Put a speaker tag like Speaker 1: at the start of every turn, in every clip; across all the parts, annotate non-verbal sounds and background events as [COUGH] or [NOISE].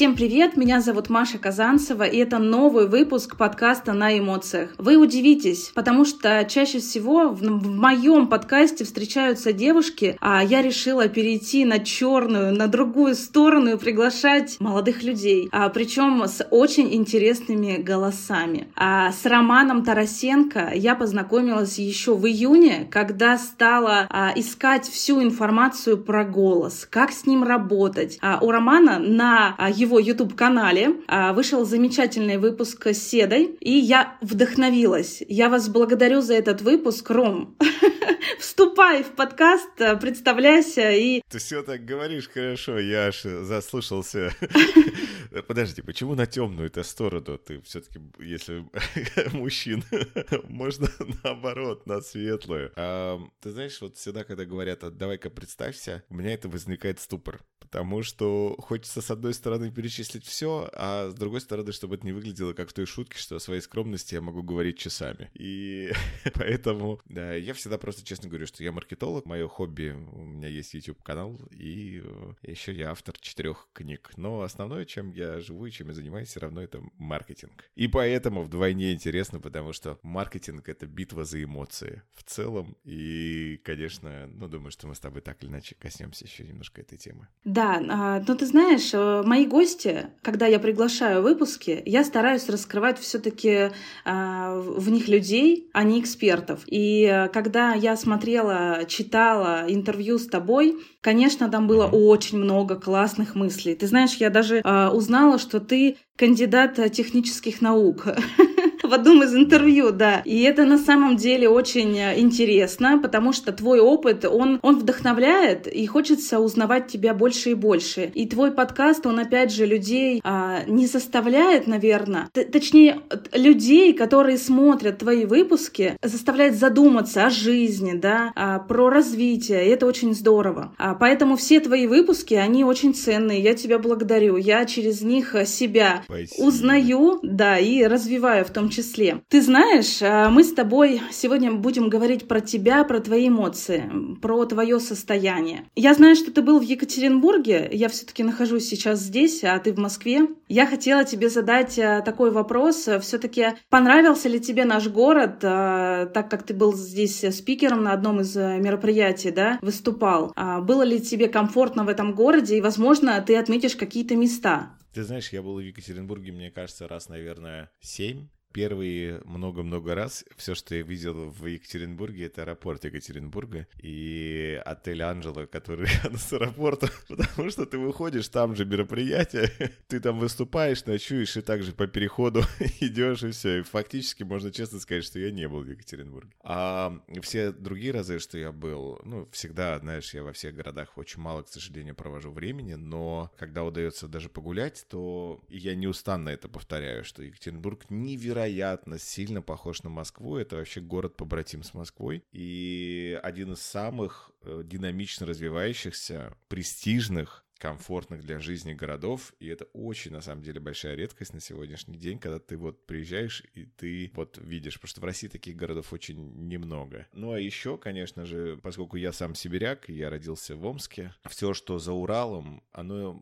Speaker 1: Всем привет, меня зовут Маша Казанцева, и это новый выпуск подкаста «На эмоциях». Вы удивитесь, потому что чаще всего в, в моем подкасте встречаются девушки, а я решила перейти на черную, на другую сторону и приглашать молодых людей, а, причем с очень интересными голосами. А с Романом Тарасенко я познакомилась еще в июне, когда стала а, искать всю информацию про голос, как с ним работать. А у Романа на а, его YouTube-канале а, вышел замечательный выпуск с Седой, и я вдохновилась. Я вас благодарю за этот выпуск, Ром. [LAUGHS] Вступай в подкаст, представляйся и...
Speaker 2: Ты все так говоришь хорошо, я аж заслушался. [LAUGHS] Подожди, почему на темную-то сторону? Ты все-таки, если [LAUGHS] мужчин, можно наоборот, на светлую. А, ты знаешь, вот всегда, когда говорят, «А давай-ка представься, у меня это возникает ступор. Потому что хочется, с одной стороны, перечислить все, а с другой стороны, чтобы это не выглядело как в той шутке, что о своей скромности я могу говорить часами. И [LAUGHS] поэтому да, я всегда просто честно говорю, что я маркетолог, мое хобби, у меня есть YouTube-канал, и э, еще я автор четырех книг. Но основное, чем я живу и чем я занимаюсь, все равно это маркетинг. И поэтому вдвойне интересно, потому что маркетинг — это битва за эмоции в целом. И, конечно, ну, думаю, что мы с тобой так или иначе коснемся еще немножко этой темы.
Speaker 1: Да, а, ну ты знаешь, э, мои гости, когда я приглашаю выпуски, я стараюсь раскрывать все-таки а, в них людей, а не экспертов. И э, когда я смотрела, читала интервью с тобой, конечно, там было очень много классных мыслей. Ты знаешь, я даже а, узнала, что ты кандидат технических наук. [LAUGHS] в одном из интервью, да. И это на самом деле очень э, интересно, потому что твой опыт, он, он вдохновляет, и хочется узнавать тебя больше и больше. И твой подкаст, он опять же людей а, не заставляет, наверное, точнее, людей, которые смотрят твои выпуски, заставляет задуматься о жизни, да, а, про развитие, и это очень здорово. А, поэтому все твои выпуски, они очень ценные, я тебя благодарю, я через них себя Спасибо. узнаю, да, и развиваю в том числе числе. Ты знаешь, а, мы с тобой сегодня будем говорить про тебя, про твои эмоции, про твое состояние. Я знаю, что ты был в Екатеринбурге, я все-таки нахожусь сейчас здесь, а ты в Москве. Я хотела тебе задать а, такой вопрос. Все-таки понравился ли тебе наш город, а, так как ты был здесь спикером на одном из мероприятий, да, выступал? Было ли тебе комфортно в этом городе и, возможно, ты отметишь какие-то места?
Speaker 2: Ты знаешь, я был в Екатеринбурге, мне кажется, раз, наверное, семь первые много-много раз все, что я видел в Екатеринбурге, это аэропорт Екатеринбурга и отель Анжела, который [LAUGHS] рядом с аэропортом, [LAUGHS] потому что ты выходишь, там же мероприятие, [LAUGHS] ты там выступаешь, ночуешь, и также по переходу идешь, и все. И фактически можно честно сказать, что я не был в Екатеринбурге. А все другие разы, что я был, ну, всегда, знаешь, я во всех городах очень мало, к сожалению, провожу времени, но когда удается даже погулять, то я неустанно это повторяю, что Екатеринбург невероятно невероятно сильно похож на Москву. Это вообще город побратим с Москвой. И один из самых э, динамично развивающихся, престижных комфортных для жизни городов, и это очень, на самом деле, большая редкость на сегодняшний день, когда ты вот приезжаешь и ты вот видишь, потому что в России таких городов очень немного. Ну, а еще, конечно же, поскольку я сам сибиряк, я родился в Омске, все, что за Уралом, оно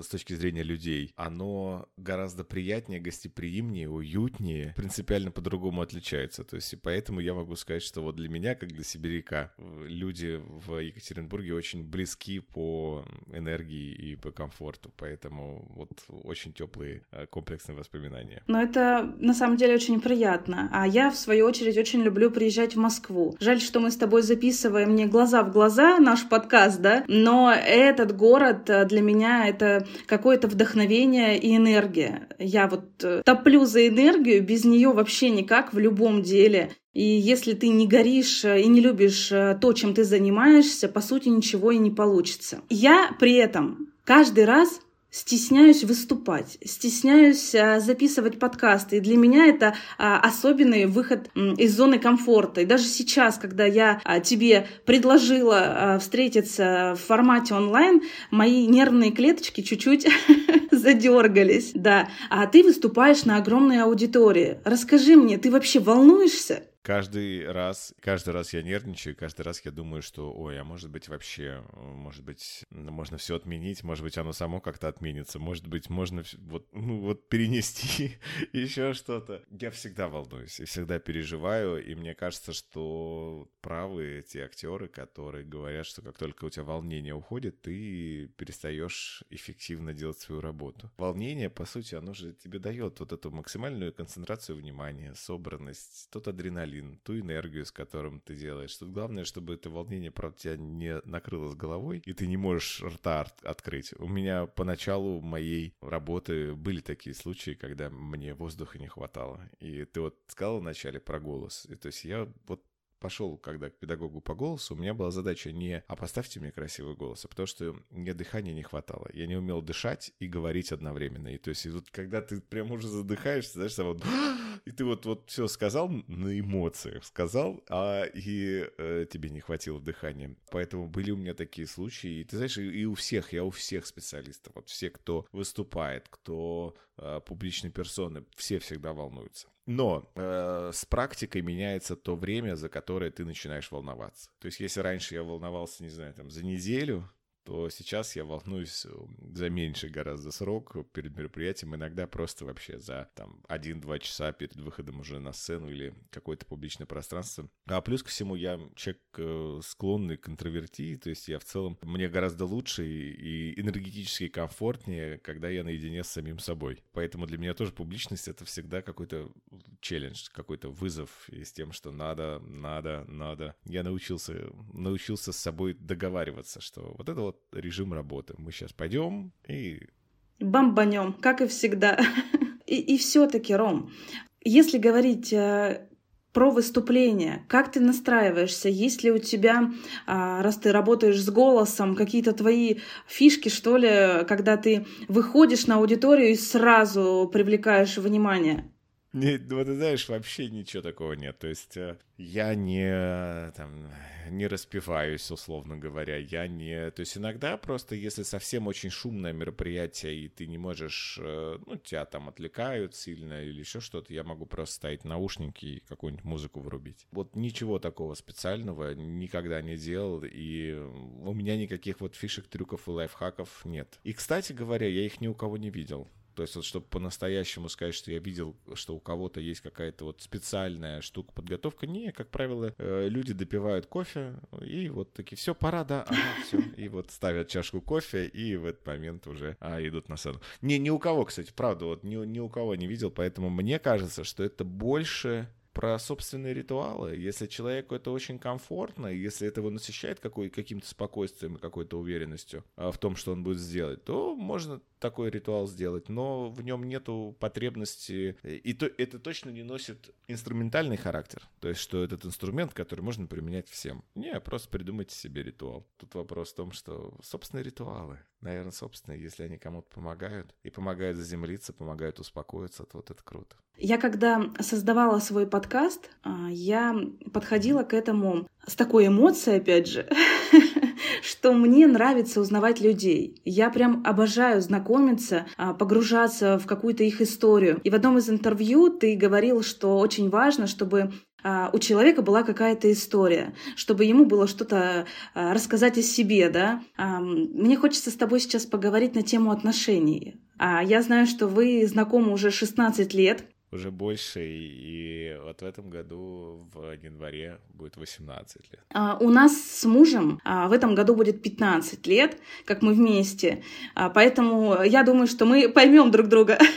Speaker 2: с точки зрения людей, оно гораздо приятнее, гостеприимнее, уютнее, принципиально по-другому отличается. То есть, и поэтому я могу сказать, что вот для меня, как для сибиряка, люди в Екатеринбурге очень близки по энергии и по комфорту, поэтому вот очень теплые э, комплексные воспоминания.
Speaker 1: Но это на самом деле очень приятно. А я, в свою очередь, очень люблю приезжать в Москву. Жаль, что мы с тобой записываем не глаза в глаза наш подкаст, да, но этот город э, для меня это какое-то вдохновение и энергия. Я вот э, топлю за энергию, без нее вообще никак в любом деле. И если ты не горишь э, и не любишь э, то, чем ты занимаешься, по сути, ничего и не получится. Я при этом каждый раз стесняюсь выступать, стесняюсь а, записывать подкасты. И для меня это особенный выход из зоны комфорта. И даже сейчас, когда я тебе предложила встретиться в формате онлайн, мои нервные клеточки чуть-чуть [LAUGHS] задергались. Да. А ты выступаешь на огромной аудитории. Расскажи мне, ты вообще волнуешься?
Speaker 2: Каждый раз, каждый раз я нервничаю, каждый раз я думаю, что, ой, а может быть вообще, может быть, можно все отменить, может быть, оно само как-то отменится, может быть, можно вот, ну, вот перенести [LAUGHS] еще что-то. Я всегда волнуюсь и всегда переживаю, и мне кажется, что правы те актеры, которые говорят, что как только у тебя волнение уходит, ты перестаешь эффективно делать свою работу. Волнение, по сути, оно же тебе дает вот эту максимальную концентрацию внимания, собранность, тот адреналин, ту энергию, с которым ты делаешь. Тут главное, чтобы это волнение, правда, тебя не накрыло с головой, и ты не можешь рта открыть. У меня поначалу моей работы были такие случаи, когда мне воздуха не хватало. И ты вот сказал вначале про голос. И, то есть я вот пошел, когда к педагогу по голосу, у меня была задача не «а поставьте мне красивый голос», а потому что мне дыхания не хватало. Я не умел дышать и говорить одновременно. И то есть и вот когда ты прям уже задыхаешься, знаешь, вот [GASPS] и ты вот, вот все сказал на эмоциях, сказал, а и э, тебе не хватило дыхания. Поэтому были у меня такие случаи. И ты знаешь, и, и у всех, я у всех специалистов, вот все, кто выступает, кто э, публичные персоны, все всегда волнуются. Но э, с практикой меняется то время, за которое ты начинаешь волноваться. То есть, если раньше я волновался, не знаю, там за неделю, то сейчас я волнуюсь э, за меньший гораздо срок перед мероприятием, иногда просто вообще за там 1-2 часа перед выходом уже на сцену или какое-то публичное пространство. А плюс ко всему я человек э, склонный к интровертии, то есть я в целом, мне гораздо лучше и энергетически комфортнее, когда я наедине с самим собой. Поэтому для меня тоже публичность это всегда какой-то челлендж, какой-то вызов и с тем, что надо, надо, надо. Я научился, научился с собой договариваться, что вот это вот режим работы. Мы сейчас пойдем и...
Speaker 1: Бомбанем, как и всегда. И, и все-таки, Ром, если говорить э, про выступление. Как ты настраиваешься? Есть ли у тебя, а, раз ты работаешь с голосом, какие-то твои фишки, что ли, когда ты выходишь на аудиторию и сразу привлекаешь внимание?
Speaker 2: Не, ну, ты знаешь, вообще ничего такого нет. То есть э, я не, там, не распиваюсь, условно говоря. Я не... То есть иногда просто, если совсем очень шумное мероприятие, и ты не можешь... Э, ну, тебя там отвлекают сильно или еще что-то, я могу просто ставить наушники и какую-нибудь музыку врубить. Вот ничего такого специального никогда не делал, и у меня никаких вот фишек, трюков и лайфхаков нет. И, кстати говоря, я их ни у кого не видел. То есть вот чтобы по-настоящему сказать, что я видел, что у кого-то есть какая-то вот специальная штука подготовка, не, как правило, э, люди допивают кофе и вот такие, все, пора, да, ага, [LAUGHS] все, и вот ставят чашку кофе и в этот момент уже а, идут на сцену. Не, ни у кого, кстати, правда, вот ни, ни у кого не видел, поэтому мне кажется, что это больше про собственные ритуалы. Если человеку это очень комфортно, если это его насыщает какой, каким-то спокойствием и какой-то уверенностью а, в том, что он будет сделать, то можно такой ритуал сделать, но в нем нету потребности, и то, это точно не носит инструментальный характер, то есть что этот инструмент, который можно применять всем. Не, просто придумайте себе ритуал. Тут вопрос в том, что собственные ритуалы, наверное, собственные, если они кому-то помогают, и помогают заземлиться, помогают успокоиться, то вот это круто.
Speaker 1: Я когда создавала свой подкаст, а, я подходила к этому с такой эмоцией, опять же, [LAUGHS] что мне нравится узнавать людей. Я прям обожаю знакомиться, а, погружаться в какую-то их историю. И в одном из интервью ты говорил, что очень важно, чтобы у человека была какая-то история, чтобы ему было что-то рассказать о себе, да. Мне хочется с тобой сейчас поговорить на тему отношений. Я знаю, что вы знакомы уже 16 лет,
Speaker 2: уже больше, и вот в этом году в январе будет 18 лет.
Speaker 1: А, у нас с мужем а, в этом году будет 15 лет, как мы вместе, а, поэтому я думаю, что мы поймем друг друга. [LAUGHS]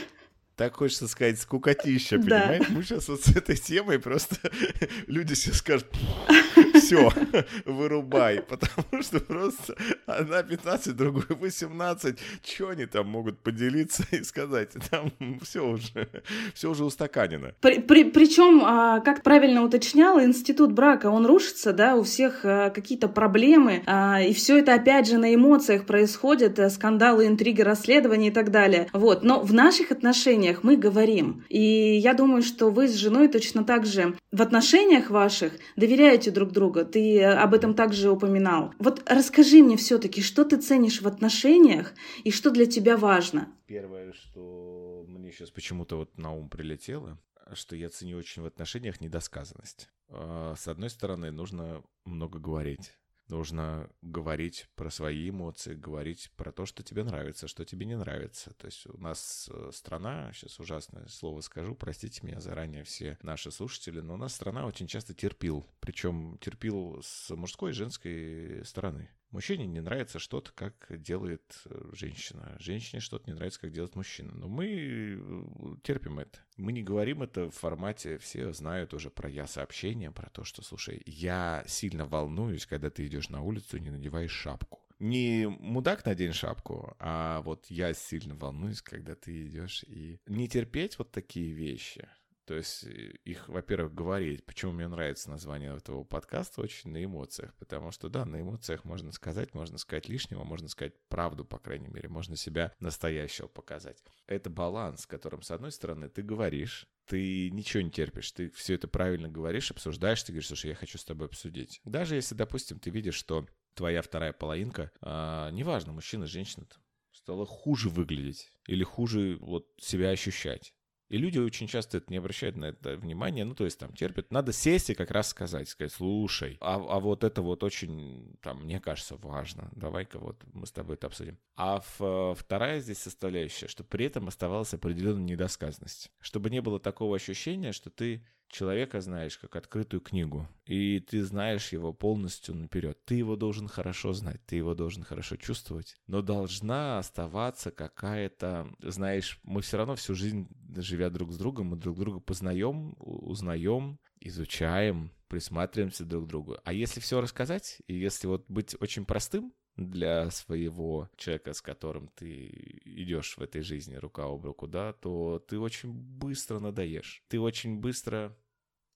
Speaker 2: Так хочется сказать, скукотища, понимаешь? Да. Мы сейчас вот с этой темой просто [LAUGHS] люди все скажут, [LAUGHS] все, [LAUGHS] вырубай, потому что просто одна 15, другой 18, что они там могут поделиться и сказать? Там все уже, все уже устаканено.
Speaker 1: При, при, причем, а, как правильно уточнял, институт брака, он рушится, да, у всех а, какие-то проблемы, а, и все это опять же на эмоциях происходит, э, скандалы, интриги, расследования и так далее. Вот, но в наших отношениях мы говорим, и я думаю, что вы с женой точно так же в отношениях ваших доверяете друг другу, друга. Ты об этом также упоминал. Вот расскажи мне все-таки, что ты ценишь в отношениях и что для тебя важно?
Speaker 2: Первое, что мне сейчас почему-то вот на ум прилетело, что я ценю очень в отношениях недосказанность. А, с одной стороны, нужно много говорить. Нужно говорить про свои эмоции, говорить про то, что тебе нравится, что тебе не нравится. То есть у нас э, страна, сейчас ужасное слово скажу, простите меня заранее все наши слушатели, но у нас страна очень часто терпил. Причем терпил с мужской и женской стороны. Мужчине не нравится что-то, как делает э, женщина. Женщине что-то не нравится, как делает мужчина. Но мы э, терпим это. Мы не говорим это в формате, все знают уже про я-сообщение, про то, что, слушай, я сильно волнуюсь, когда ты идешь на улицу и не надеваешь шапку. Не мудак надень шапку, а вот я сильно волнуюсь, когда ты идешь и не терпеть вот такие вещи – то есть э, их, во-первых, говорить. Почему мне нравится название этого подкаста очень на эмоциях. Потому что, да, на эмоциях можно сказать, можно сказать лишнего, можно сказать правду, по крайней мере. Можно себя настоящего показать. Это баланс, которым, с одной стороны, ты говоришь, ты ничего не терпишь, ты все это правильно говоришь, обсуждаешь, ты говоришь, слушай, я хочу с тобой обсудить. Даже если, допустим, ты видишь, что твоя вторая половинка, а, неважно, мужчина, женщина, стала хуже выглядеть или хуже вот себя ощущать. И люди очень часто это не обращают на это внимания, ну, то есть там терпят. Надо сесть и как раз сказать, сказать, слушай, а, а вот это вот очень, там, мне кажется, важно. Давай-ка вот мы с тобой это обсудим. А в, вторая здесь составляющая, что при этом оставалась определенная недосказанность. Чтобы не было такого ощущения, что ты человека знаешь как открытую книгу, и ты знаешь его полностью наперед. Ты его должен хорошо знать, ты его должен хорошо чувствовать, но должна оставаться какая-то, знаешь, мы все равно всю жизнь, живя друг с другом, мы друг друга познаем, узнаем, изучаем, присматриваемся друг к другу. А если все рассказать, и если вот быть очень простым, для своего человека, с которым ты идешь в этой жизни рука об руку, да, то ты очень быстро надоешь. Ты очень быстро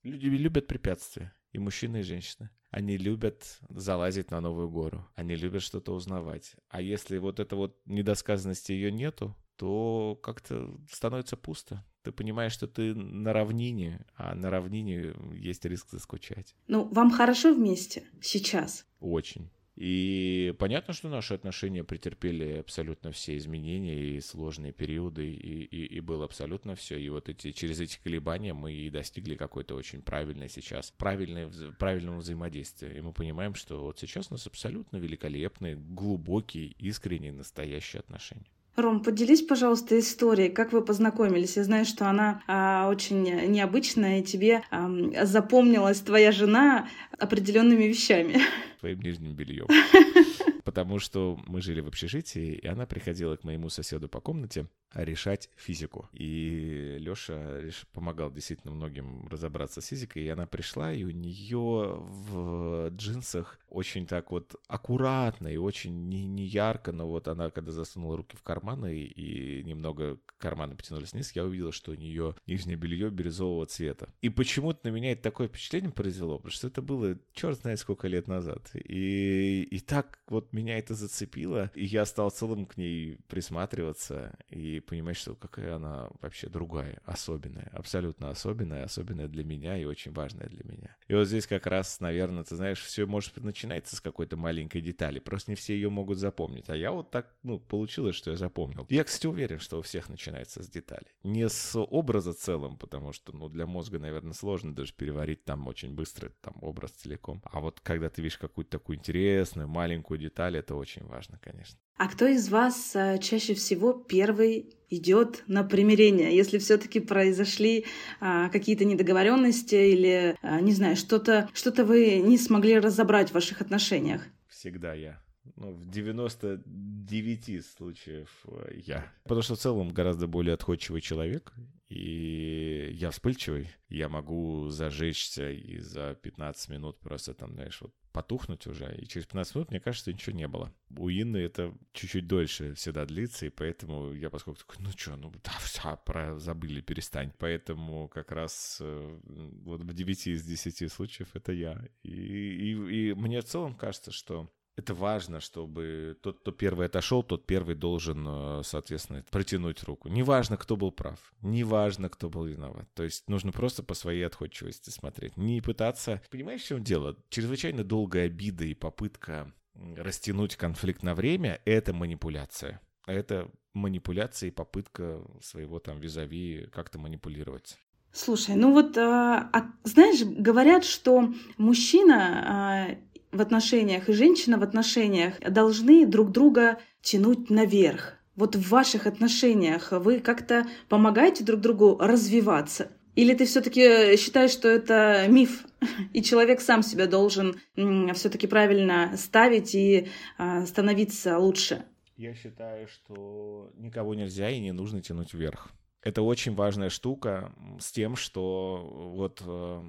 Speaker 2: Люди любят препятствия, и мужчины, и женщины. Они любят залазить на новую гору, они любят что-то узнавать. А если вот эта вот недосказанности ее нету, то как-то становится пусто. Ты понимаешь, что ты на равнине, а на равнине есть риск заскучать.
Speaker 1: Ну, вам хорошо вместе сейчас?
Speaker 2: Очень. И понятно, что наши отношения претерпели абсолютно все изменения и сложные периоды, и, и, и было абсолютно все. И вот эти, через эти колебания мы и достигли какой-то очень правильной сейчас, правильной, правильного взаимодействия. И мы понимаем, что вот сейчас у нас абсолютно великолепные, глубокие, искренние, настоящие отношения.
Speaker 1: Ром, поделись, пожалуйста, историей, как вы познакомились. Я знаю, что она а, очень необычная, и тебе а, запомнилась твоя жена определенными вещами.
Speaker 2: Своим нижним бельем. [LAUGHS] Потому что мы жили в общежитии, и она приходила к моему соседу по комнате, решать физику. И Лёша помогал действительно многим разобраться с физикой, и она пришла, и у нее в джинсах очень так вот аккуратно и очень не, не ярко, но вот она, когда засунула руки в карманы и немного карманы потянулись вниз, я увидел, что у нее нижнее белье бирюзового цвета. И почему-то на меня это такое впечатление произвело, потому что это было черт знает сколько лет назад. И, и так вот меня это зацепило, и я стал целым к ней присматриваться, и понимать, что какая она вообще другая, особенная, абсолютно особенная, особенная для меня и очень важная для меня. И вот здесь как раз, наверное, ты знаешь, все может начинается с какой-то маленькой детали, просто не все ее могут запомнить. А я вот так, ну, получилось, что я запомнил. Я, кстати, уверен, что у всех начинается с деталей. Не с образа целым, потому что, ну, для мозга, наверное, сложно даже переварить там очень быстро там образ целиком. А вот когда ты видишь какую-то такую интересную маленькую деталь, это очень важно, конечно.
Speaker 1: А кто из вас э, чаще всего первый идет на примирение, если все-таки произошли а, какие-то недоговоренности или, а, не знаю, что-то что вы не смогли разобрать в ваших отношениях?
Speaker 2: Всегда я. Ну, в 99 случаев э, я. Потому что в целом гораздо более отходчивый человек, и я вспыльчивый. Я могу зажечься и за 15 минут просто там, знаешь, вот потухнуть уже, и через 15 минут, мне кажется, ничего не было. У Инны это чуть-чуть дольше всегда длится, и поэтому я поскольку такой, ну что, ну да, все, про, забыли, перестань. Поэтому как раз э, вот в 9 из 10 случаев это я. И, и, и мне в целом кажется, что это важно, чтобы тот, кто первый отошел, тот первый должен, э, соответственно, протянуть руку. Неважно, кто был прав, неважно, кто был виноват. То есть нужно просто по своей отходчивости смотреть. Не пытаться... Понимаешь, в чем дело? Чрезвычайно долгая обида и попытка растянуть конфликт на время — это манипуляция. Это манипуляция и попытка своего там визави как-то манипулировать.
Speaker 1: Слушай, ну вот, а, а, знаешь, говорят, что мужчина а, в отношениях и женщина в отношениях должны друг друга тянуть наверх. Вот в ваших отношениях вы как-то помогаете друг другу развиваться? Или ты все-таки считаешь, что это миф, [LAUGHS] и человек сам себя должен все-таки правильно ставить и а, становиться лучше?
Speaker 2: Я считаю, что никого нельзя и не нужно тянуть вверх это очень важная штука с тем, что вот э,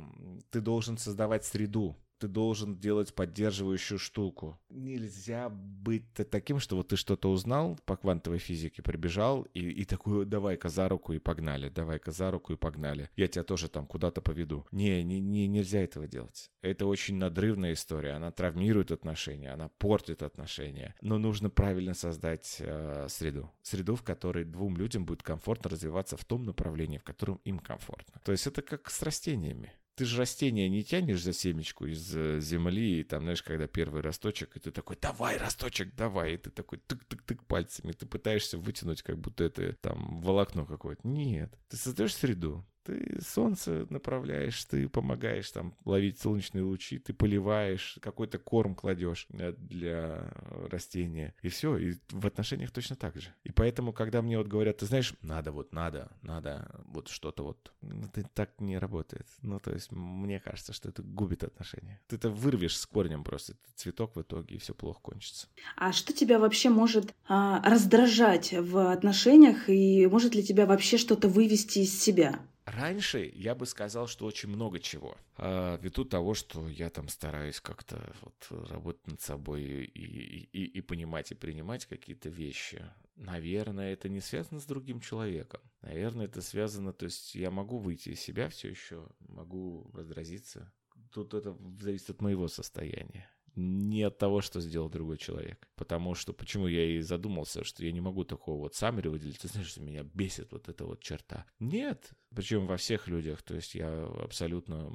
Speaker 2: ты должен создавать среду, ты должен делать поддерживающую штуку. Нельзя быть таким, что вот ты что-то узнал по квантовой физике, прибежал и, и такой, давай-ка за руку и погнали, давай-ка за руку и погнали. Я тебя тоже там куда-то поведу. Не, не, не, нельзя этого делать. Это очень надрывная история, она травмирует отношения, она портит отношения. Но нужно правильно создать э, среду. Среду, в которой двум людям будет комфортно развиваться в том направлении, в котором им комфортно. То есть это как с растениями ты же растение не тянешь за семечку из э, земли, и там, знаешь, когда первый росточек, и ты такой, давай, росточек, давай, и ты такой тык-тык-тык пальцами, ты пытаешься вытянуть, как будто это там волокно какое-то. Нет, ты создаешь среду, ты солнце направляешь, ты помогаешь там ловить солнечные лучи, ты поливаешь, какой-то корм кладешь э, для растения. И все, и в отношениях точно так же. И поэтому, когда мне вот говорят, ты знаешь, надо вот, надо, надо вот что-то вот, ну, это так не работает. Ну, то есть, мне кажется, что это губит отношения. Ты это вырвешь с корнем просто, цветок в итоге, и все плохо кончится.
Speaker 1: А что тебя вообще может а, раздражать в отношениях, и может ли тебя вообще что-то вывести из себя?
Speaker 2: Раньше я бы сказал, что очень много чего. А, ввиду того, что я там стараюсь как-то вот работать над собой и, и, и понимать и принимать какие-то вещи. Наверное, это не связано с другим человеком. Наверное, это связано, то есть я могу выйти из себя все еще, могу раздразиться. Тут это зависит от моего состояния не от того, что сделал другой человек. Потому что, почему я и задумался, что я не могу такого вот саммери выделить. Ты знаешь, что меня бесит вот эта вот черта. Нет, причем во всех людях. То есть я абсолютно,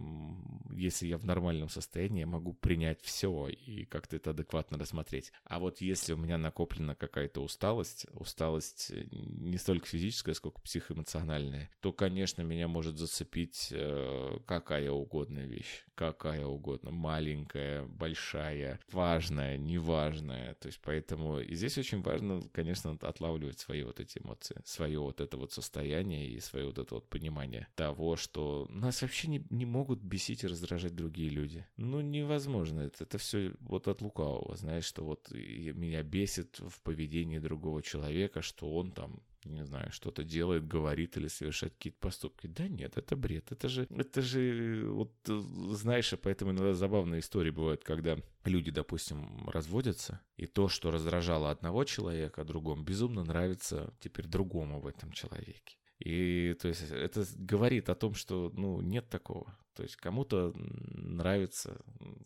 Speaker 2: если я в нормальном состоянии, я могу принять все и как-то это адекватно рассмотреть. А вот если у меня накоплена какая-то усталость, усталость не столько физическая, сколько психоэмоциональная, то, конечно, меня может зацепить э, какая угодная вещь. Какая угодно. Маленькая, большая, важная, неважная. То есть поэтому и здесь очень важно, конечно, отлавливать свои вот эти эмоции, свое вот это вот состояние и свое вот это вот понимание понимание того, что нас вообще не, не могут бесить и раздражать другие люди. Ну, невозможно. Это, это все вот от лукавого, знаешь, что вот меня бесит в поведении другого человека, что он там не знаю, что-то делает, говорит или совершает какие-то поступки. Да нет, это бред. Это же, это же, вот знаешь, поэтому иногда забавные истории бывают, когда люди, допустим, разводятся, и то, что раздражало одного человека, другому безумно нравится теперь другому в этом человеке. И то есть это говорит о том, что ну, нет такого. То есть кому-то нравится,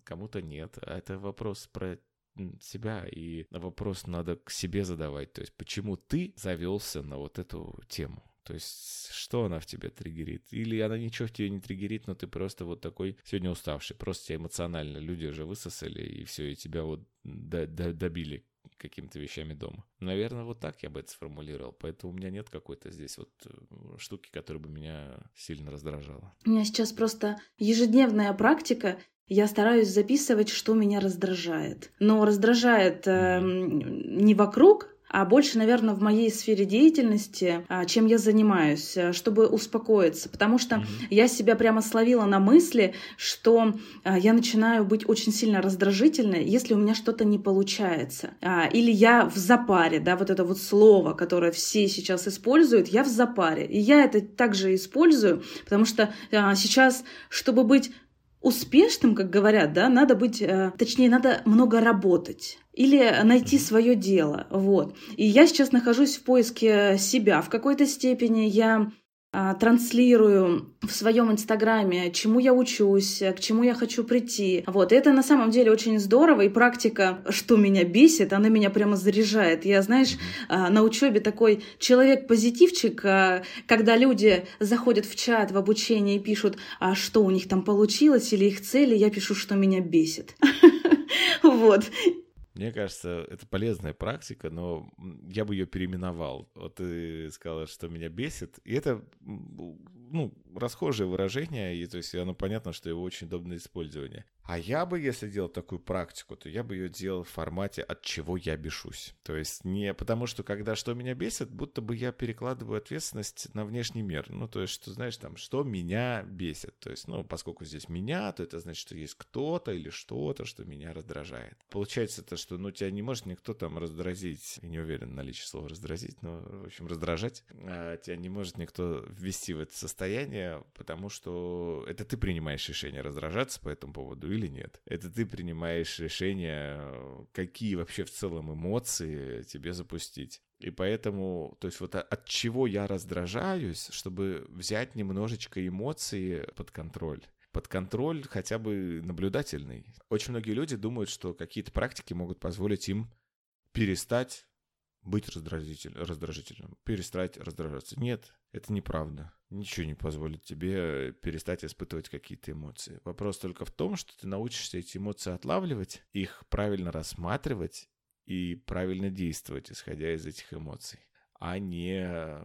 Speaker 2: кому-то нет. А это вопрос про себя, и вопрос надо к себе задавать. То есть почему ты завелся на вот эту тему? То есть, что она в тебе триггерит? Или она ничего в тебе не триггерит, но ты просто вот такой сегодня уставший, просто тебя эмоционально люди уже высосали, и все, и тебя вот добили какими-то вещами дома. Наверное, вот так я бы это сформулировал. Поэтому у меня нет какой-то здесь вот э, штуки, которая бы меня сильно раздражала.
Speaker 1: У меня сейчас просто ежедневная практика. Я стараюсь записывать, что меня раздражает. Но раздражает э, не вокруг, а больше, наверное, в моей сфере деятельности, а, чем я занимаюсь, э, чтобы успокоиться. Потому что mm-hmm. я себя прямо словила на мысли, что а, я начинаю быть очень сильно раздражительной, если у меня что-то не получается. А, или я в запаре, да, вот это вот слово, которое все сейчас используют, я в запаре. И я это также использую, потому что сейчас, чтобы быть успешным, как говорят, да, надо быть, э, точнее, надо много работать или найти свое дело, вот. И я сейчас нахожусь в поиске себя в какой-то степени. Я транслирую в своем инстаграме, чему я учусь, к чему я хочу прийти. Вот, и это на самом деле очень здорово, и практика, что меня бесит, она меня прямо заряжает. Я, знаешь, а, на учебе такой человек-позитивчик, а, когда люди заходят в чат, в обучение и пишут, а что у них там получилось или их цели, я пишу, что меня бесит. [LAUGHS] Вот.
Speaker 2: Мне кажется, это полезная практика, но я бы ее переименовал. Вот ты сказала, что меня бесит. И это ну, расхожее выражение, и то есть оно понятно, что его очень удобно использование. А я бы, если делал такую практику, то я бы ее делал в формате «от чего я бешусь». То есть не потому, что когда что меня бесит, будто бы я перекладываю ответственность на внешний мир. Ну, то есть, что, знаешь, там, что меня бесит. То есть, ну, поскольку здесь меня, то это значит, что есть кто-то или что-то, что меня раздражает. Получается то, что, ну, тебя не может никто там раздразить. Я не уверен наличие слова раздразить, но, в общем, раздражать. А тебя не может никто ввести в это состояние, потому что это ты принимаешь решение раздражаться по этому поводу или нет. Это ты принимаешь решение, какие вообще в целом эмоции тебе запустить. И поэтому, то есть вот от чего я раздражаюсь, чтобы взять немножечко эмоции под контроль под контроль хотя бы наблюдательный. Очень многие люди думают, что какие-то практики могут позволить им перестать быть раздражитель, раздражительным, перестать раздражаться. Нет, это неправда. Ничего не позволит тебе перестать испытывать какие-то эмоции. Вопрос только в том, что ты научишься эти эмоции отлавливать, их правильно рассматривать и правильно действовать, исходя из этих эмоций а не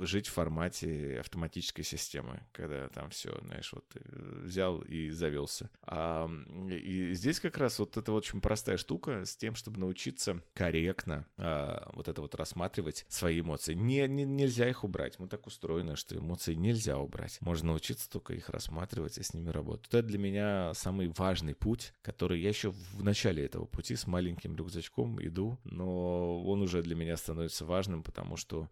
Speaker 2: жить в формате автоматической системы, когда там все, знаешь, вот э, взял и завелся. А, и здесь как раз вот это очень простая штука с тем, чтобы научиться корректно а, вот это вот рассматривать свои эмоции. Не, не, нельзя их убрать. Мы так устроены, что эмоции нельзя убрать. Можно научиться только их рассматривать и с ними работать. Это для меня самый важный путь, который я еще в начале этого пути с маленьким рюкзачком иду, но он уже для меня становится важным, потому что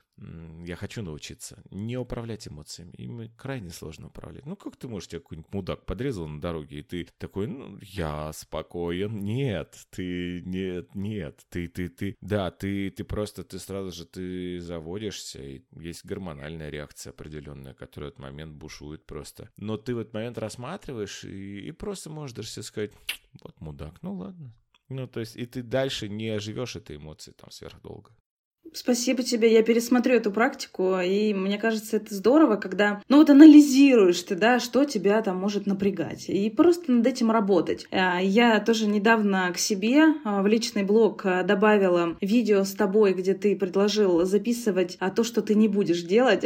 Speaker 2: я хочу научиться не управлять эмоциями. Им крайне сложно управлять. Ну, как ты можешь, тебя какой-нибудь мудак подрезал на дороге, и ты такой, ну, я спокоен. Нет, ты, нет, нет, ты, ты, ты. Да, ты, ты просто, ты сразу же, ты заводишься, и есть гормональная реакция определенная, которая в этот момент бушует просто. Но ты в этот момент рассматриваешь и, и просто можешь даже себе сказать, вот мудак, ну ладно. Ну, то есть, и ты дальше не оживешь этой эмоции там сверхдолго.
Speaker 1: Спасибо тебе, я пересмотрю эту практику, и мне кажется, это здорово, когда, ну вот анализируешь ты, да, что тебя там может напрягать, и просто над этим работать. А, я тоже недавно к себе а, в личный блог а, добавила видео с тобой, где ты предложил записывать то, что ты не будешь делать.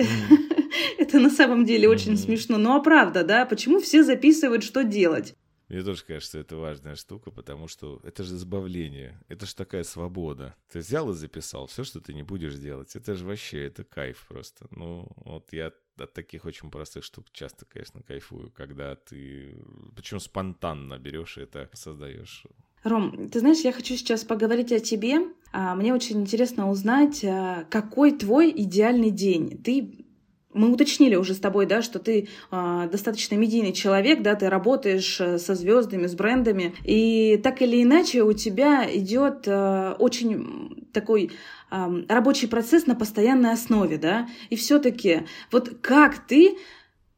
Speaker 1: [LAUGHS] Это на самом деле очень смешно. Ну а правда, да, почему все записывают, что делать?
Speaker 2: Мне тоже кажется, это важная штука, потому что это же избавление, это же такая свобода. Ты взял и записал все, что ты не будешь делать. Это же вообще, это кайф просто. Ну, вот я от таких очень простых штук часто, конечно, кайфую, когда ты, причем спонтанно берешь и это создаешь.
Speaker 1: Ром, ты знаешь, я хочу сейчас поговорить о тебе. А, мне очень интересно узнать, а, какой твой идеальный день. Ты мы уточнили уже с тобой, да, что ты э, достаточно медийный человек, да, ты работаешь э, со звездами, с брендами, и так или иначе у тебя идет э, очень такой э, рабочий процесс на постоянной основе, да, и все-таки вот как ты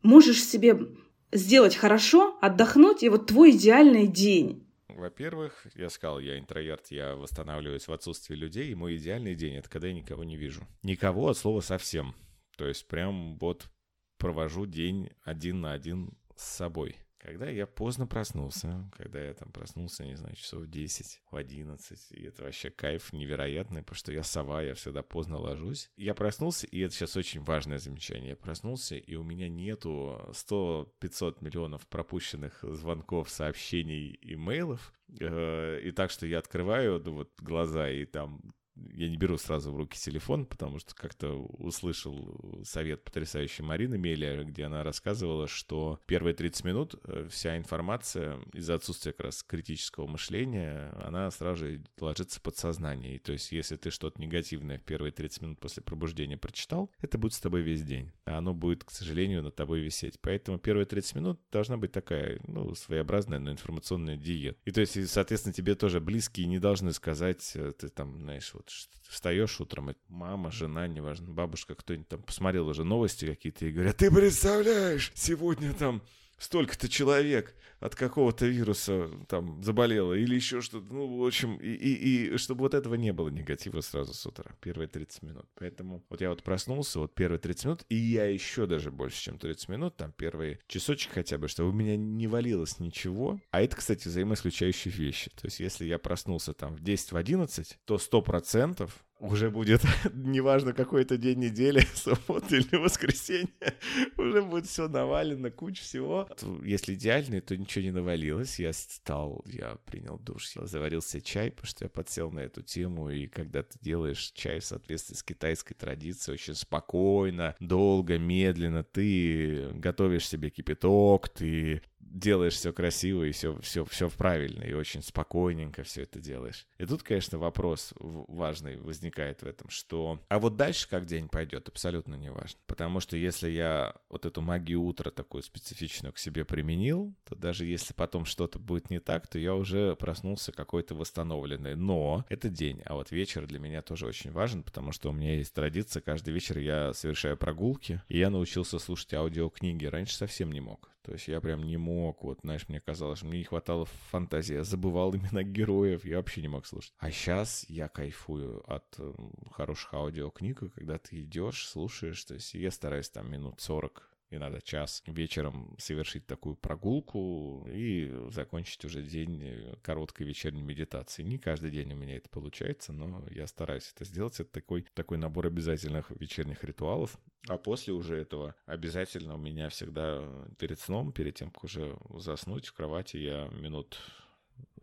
Speaker 1: можешь себе сделать хорошо, отдохнуть, и вот твой идеальный день.
Speaker 2: Во-первых, я сказал, я интроверт, я восстанавливаюсь в отсутствии людей, и мой идеальный день — это когда я никого не вижу. Никого от слова совсем. То есть прям вот провожу день один на один с собой. Когда я поздно проснулся, когда я там проснулся, не знаю, часов в 10, в 11, и это вообще кайф невероятный, потому что я сова, я всегда поздно ложусь. Я проснулся, и это сейчас очень важное замечание, я проснулся, и у меня нету 100-500 миллионов пропущенных звонков, сообщений, имейлов, э, и так что я открываю ну, вот, глаза, и там я не беру сразу в руки телефон, потому что как-то услышал совет потрясающей Марины Мелия, где она рассказывала, что первые 30 минут э, вся информация из-за отсутствия как раз критического мышления, она сразу же ложится в подсознание. И то есть, если ты что-то негативное в первые 30 минут после пробуждения прочитал, это будет с тобой весь день. А оно будет, к сожалению, над тобой висеть. Поэтому первые 30 минут должна быть такая, ну, своеобразная, но информационная диета. И то есть, соответственно, тебе тоже близкие не должны сказать, э, ты там, знаешь, вот встаешь утром, и мама, жена, неважно, бабушка, кто-нибудь там посмотрел уже новости какие-то и говорят, ты представляешь, сегодня там столько-то человек от какого-то вируса там заболело или еще что-то. Ну, в общем, и, и, и чтобы вот этого не было негатива сразу с утра, первые 30 минут. Поэтому вот я вот проснулся, вот первые 30 минут, и я еще даже больше, чем 30 минут, там первые часочек хотя бы, чтобы у меня не валилось ничего. А это, кстати, взаимоисключающие вещи. То есть если я проснулся там в 10, в 11, то 100% уже будет, [LAUGHS] неважно, какой это день недели, [LAUGHS] суббота или воскресенье, [LAUGHS] уже будет все навалено, куча всего. Если идеальный, то ничего не навалилось. Я стал, я принял душ, я заварил чай, потому что я подсел на эту тему, и когда ты делаешь чай в соответствии с китайской традицией, очень спокойно, долго, медленно, ты готовишь себе кипяток, ты делаешь все красиво и все, все, все правильно, и очень спокойненько все это делаешь. И тут, конечно, вопрос важный возникает в этом, что... А вот дальше как день пойдет, абсолютно не важно. Потому что если я вот эту магию утра такую специфичную к себе применил, то даже если потом что-то будет не так, то я уже проснулся какой-то восстановленный. Но это день, а вот вечер для меня тоже очень важен, потому что у меня есть традиция, каждый вечер я совершаю прогулки, и я научился слушать аудиокниги. Раньше совсем не мог. То есть я прям не мог, вот, знаешь, мне казалось, мне не хватало фантазии, я забывал [LAUGHS] именно героев, я вообще не мог слушать. А сейчас я кайфую от э, хороших аудиокниг, когда ты идешь, слушаешь, то есть я стараюсь там минут 40 иногда час вечером совершить такую прогулку и закончить уже день э, короткой вечерней медитации. Не каждый день у меня это получается, но я стараюсь это сделать. Это такой, такой набор обязательных вечерних ритуалов. А после уже этого обязательно у меня всегда перед сном, перед тем, как уже заснуть в кровати, я минут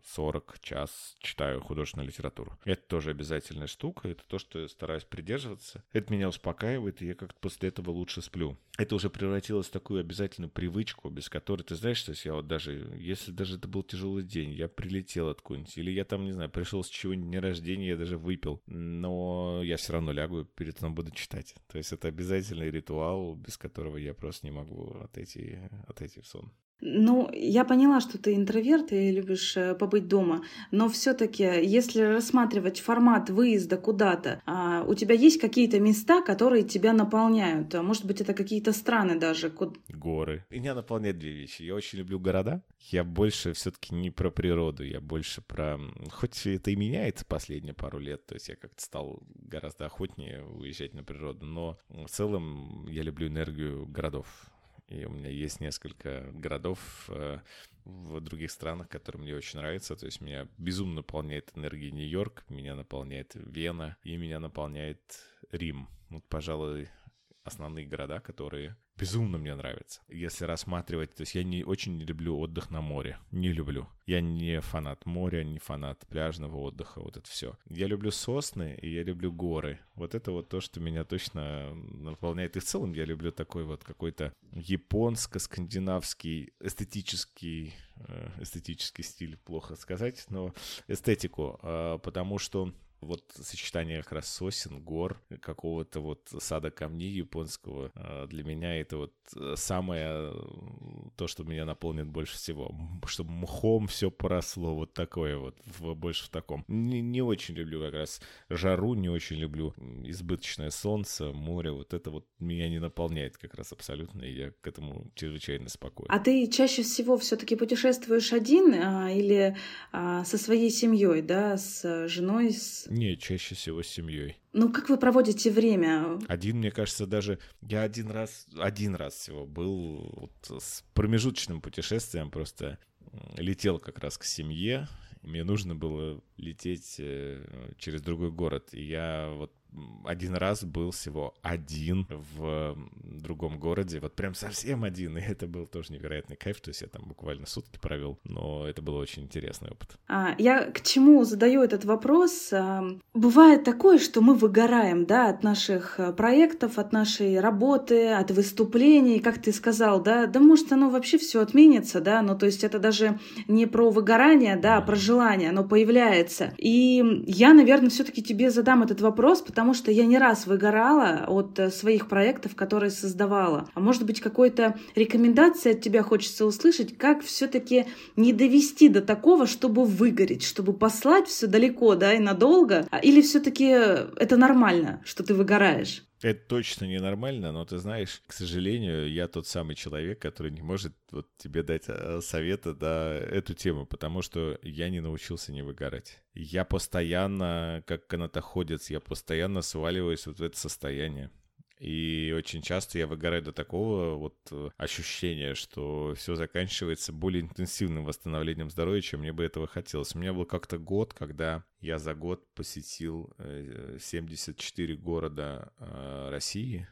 Speaker 2: 40 час читаю художественную литературу. Это тоже обязательная штука, это то, что я стараюсь придерживаться. Это меня успокаивает, и я как-то после этого лучше сплю. Это уже превратилось в такую обязательную привычку, без которой, ты знаешь, что я вот даже, если даже это был тяжелый день, я прилетел откуда-нибудь, или я там, не знаю, пришел с чего-нибудь дня рождения, я даже выпил, но я все равно лягу, перед сном буду читать. То есть это обязательный ритуал, без которого я просто не могу отойти, отойти в сон.
Speaker 1: Ну, я поняла, что ты интроверт и любишь э, побыть дома, но все-таки, если рассматривать формат выезда куда-то, а, у тебя есть какие-то места, которые тебя наполняют? А может быть, это какие-то страны даже?
Speaker 2: Горы. Меня наполняют две вещи. Я очень люблю города. Я больше все-таки не про природу, я больше про... Хоть это и меняется последние пару лет, то есть я как-то стал гораздо охотнее уезжать на природу, но в целом я люблю энергию городов и у меня есть несколько городов э, в других странах, которые мне очень нравятся. То есть меня безумно наполняет энергия Нью-Йорк, меня наполняет Вена и меня наполняет Рим. Вот, пожалуй, основные города, которые безумно мне нравятся. Если рассматривать, то есть я не очень не люблю отдых на море, не люблю. Я не фанат моря, не фанат пляжного отдыха, вот это все. Я люблю сосны и я люблю горы. Вот это вот то, что меня точно наполняет. И в целом я люблю такой вот какой-то японско-скандинавский эстетический э, эстетический стиль, плохо сказать, но эстетику, а, потому что вот сочетание как раз сосен, гор, какого-то вот сада камней японского, а, для меня это вот э, самое, то, что меня наполнит больше всего. Чтобы мхом все поросло, вот такое вот, больше в таком. Не, не очень люблю как раз жару, не очень люблю избыточное солнце, море, вот это вот меня не наполняет как раз абсолютно, и я к этому чрезвычайно спокоен.
Speaker 1: А ты чаще всего все-таки путешествуешь один а, или а, со своей семьей, да, с женой, с
Speaker 2: не, чаще всего с семьей.
Speaker 1: Ну, как вы проводите время?
Speaker 2: Один, мне кажется, даже я один раз, один раз всего был вот с промежуточным путешествием, просто летел как раз к семье, мне нужно было лететь э, через другой город, и я вот один раз был всего один в другом городе, вот прям совсем один, и это был тоже невероятный кайф, то есть я там буквально сутки провел, но это был очень интересный опыт.
Speaker 1: А, я к чему задаю этот вопрос? А, бывает такое, что мы выгораем, да, от наших э, проектов, от нашей работы, от выступлений, как ты сказал, да, да может оно вообще все отменится, да, ну то есть это даже не про выгорание, да, а про желание, оно появляется. И я, наверное, все-таки тебе задам этот вопрос, потому потому что я не раз выгорала от э, своих проектов, которые создавала. А может быть, какой-то рекомендации от тебя хочется услышать, как все-таки не довести до такого, чтобы выгореть, чтобы послать все далеко, да, и надолго, а, или все-таки это нормально, что ты выгораешь?
Speaker 2: Это точно ненормально, но ты знаешь, к сожалению, я тот самый человек, который не может вот тебе дать а, совета да, эту тему, потому что я не научился не выгорать. Я постоянно, как канатоходец, я постоянно сваливаюсь вот в это состояние. И очень часто я выгораю до такого вот э, ощущения, что все заканчивается более интенсивным восстановлением здоровья, чем мне бы этого хотелось. У меня был как-то год, когда я за год посетил 74 города России,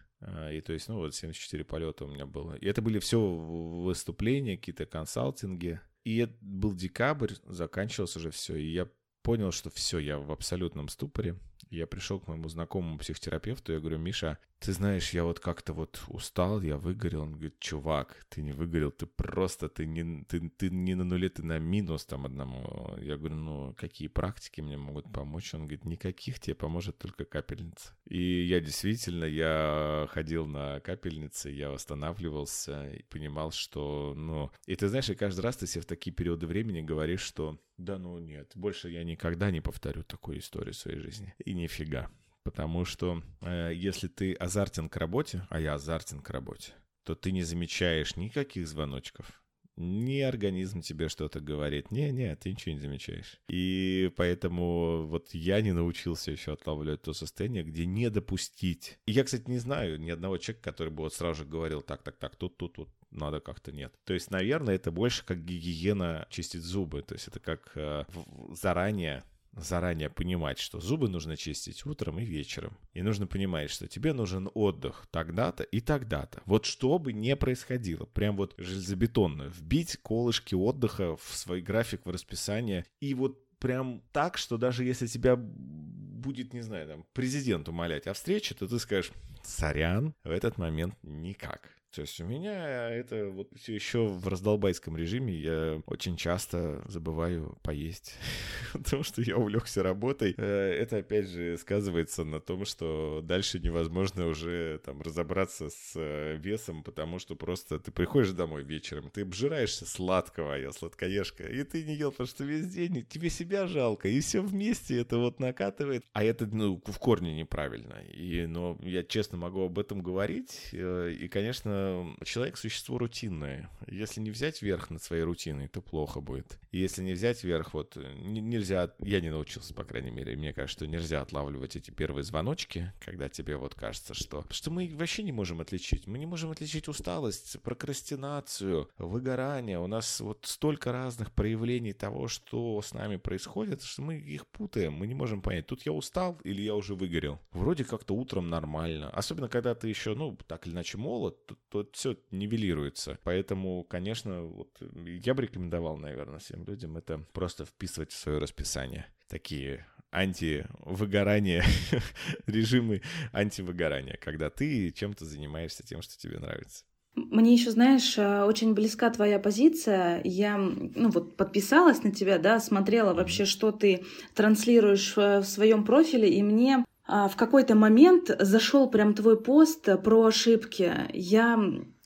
Speaker 2: и то есть, ну вот 74 полета у меня было. И это были все выступления, какие-то консалтинги. И это был декабрь, заканчивался уже все. И я понял, что все, я в абсолютном ступоре. Я пришел к моему знакомому психотерапевту, я говорю, Миша, ты знаешь, я вот как-то вот устал, я выгорел. Он говорит, чувак, ты не выгорел, ты просто, ты не, ты, ты не на нуле, ты на минус там одному. Я говорю, ну, какие практики мне могут помочь? Он говорит, никаких, тебе поможет только капельница. И я действительно, я ходил на капельницы, я восстанавливался и понимал, что, ну... И ты знаешь, и каждый раз ты себе в такие периоды времени говоришь, что да ну нет, больше я никогда не повторю такую историю в своей жизни. И нифига. Потому что э, если ты азартен к работе, а я азартен к работе, то ты не замечаешь никаких звоночков. Ни организм тебе что-то говорит. Не-не, ты ничего не замечаешь. И поэтому вот я не научился еще отлавливать то состояние, где не допустить. И я, кстати, не знаю ни одного человека, который бы вот сразу же говорил, так, так, так, тут, тут, тут, надо как-то нет. То есть, наверное, это больше как гигиена чистить зубы. То есть это как э, заранее заранее понимать, что зубы нужно чистить утром и вечером. И нужно понимать, что тебе нужен отдых тогда-то и тогда-то. Вот что бы ни происходило, прям вот железобетонно, вбить колышки отдыха в свой график, в расписание. И вот прям так, что даже если тебя будет, не знаю, там, президент умолять о встрече, то ты скажешь, сорян, в этот момент никак. То есть у меня это вот все еще в раздолбайском режиме. Я очень часто забываю поесть, [LAUGHS] потому что я увлекся работой. Э, это опять же сказывается на том, что дальше невозможно уже там разобраться с э, весом, потому что просто ты приходишь домой вечером, ты обжираешься сладкого, а я сладкоежка, и ты не ел, потому что весь день тебе себя жалко, и все вместе это вот накатывает. А это, ну, в корне неправильно. И, но я честно могу об этом говорить, э, и, конечно, человек существо рутинное. Если не взять верх над своей рутиной, то плохо будет. И если не взять верх, вот нельзя, я не научился, по крайней мере, мне кажется, что нельзя отлавливать эти первые звоночки, когда тебе вот кажется, что, что мы вообще не можем отличить. Мы не можем отличить усталость, прокрастинацию, выгорание. У нас вот столько разных проявлений того, что с нами происходит, что мы их путаем. Мы не можем понять, тут я устал или я уже выгорел. Вроде как-то утром нормально. Особенно, когда ты еще, ну, так или иначе молод, то все нивелируется. Поэтому, конечно, вот я бы рекомендовал, наверное, всем людям это просто вписывать в свое расписание. Такие антивыгорания, [LAUGHS] режимы антивыгорания, когда ты чем-то занимаешься тем, что тебе нравится.
Speaker 1: Мне еще, знаешь, э, очень близка твоя позиция. Я, ну вот, подписалась на тебя, да, смотрела вообще, что ты транслируешь э, в своем профиле, и мне в какой-то момент зашел прям твой пост про ошибки. Я